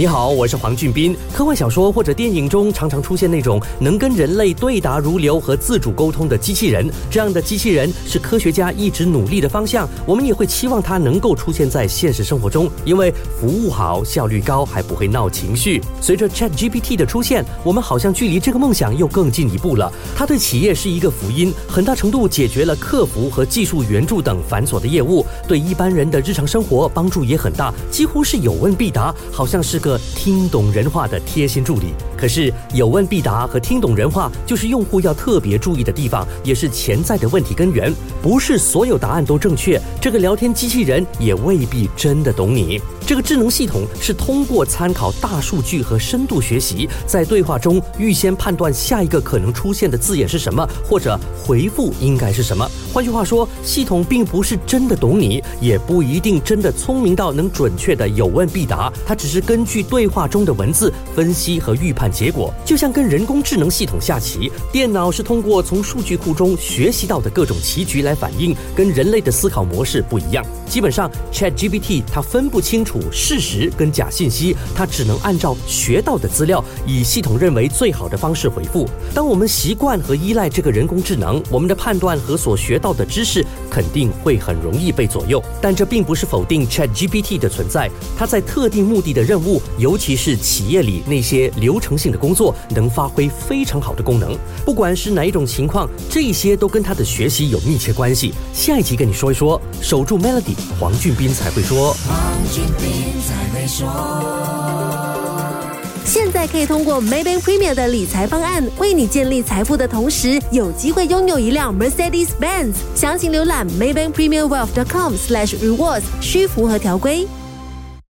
你好，我是黄俊斌。科幻小说或者电影中常常出现那种能跟人类对答如流和自主沟通的机器人，这样的机器人是科学家一直努力的方向。我们也会期望它能够出现在现实生活中，因为服务好、效率高，还不会闹情绪。随着 Chat GPT 的出现，我们好像距离这个梦想又更进一步了。它对企业是一个福音，很大程度解决了客服和技术援助等繁琐的业务，对一般人的日常生活帮助也很大，几乎是有问必答，好像是个。听懂人话的贴心助理，可是有问必答和听懂人话，就是用户要特别注意的地方，也是潜在的问题根源。不是所有答案都正确，这个聊天机器人也未必真的懂你。这个智能系统是通过参考大数据和深度学习，在对话中预先判断下一个可能出现的字眼是什么，或者回复应该是什么。换句话说，系统并不是真的懂你，也不一定真的聪明到能准确的有问必答。它只是根据对话中的文字分析和预判结果，就像跟人工智能系统下棋，电脑是通过从数据库中学习到的各种棋局来反应，跟人类的思考模式不一样。基本上，ChatGPT 它分不清楚。事实跟假信息，它只能按照学到的资料，以系统认为最好的方式回复。当我们习惯和依赖这个人工智能，我们的判断和所学到的知识肯定会很容易被左右。但这并不是否定 ChatGPT 的存在，它在特定目的的任务，尤其是企业里那些流程性的工作，能发挥非常好的功能。不管是哪一种情况，这些都跟他的学习有密切关系。下一集跟你说一说，守住 Melody，黄俊斌才会说。现在可以通过 Maybank Premier 的理财方案，为你建立财富的同时，有机会拥有一辆 Mercedes Benz。详情浏览 Maybank Premier Wealth.com/slash rewards，需符合条规。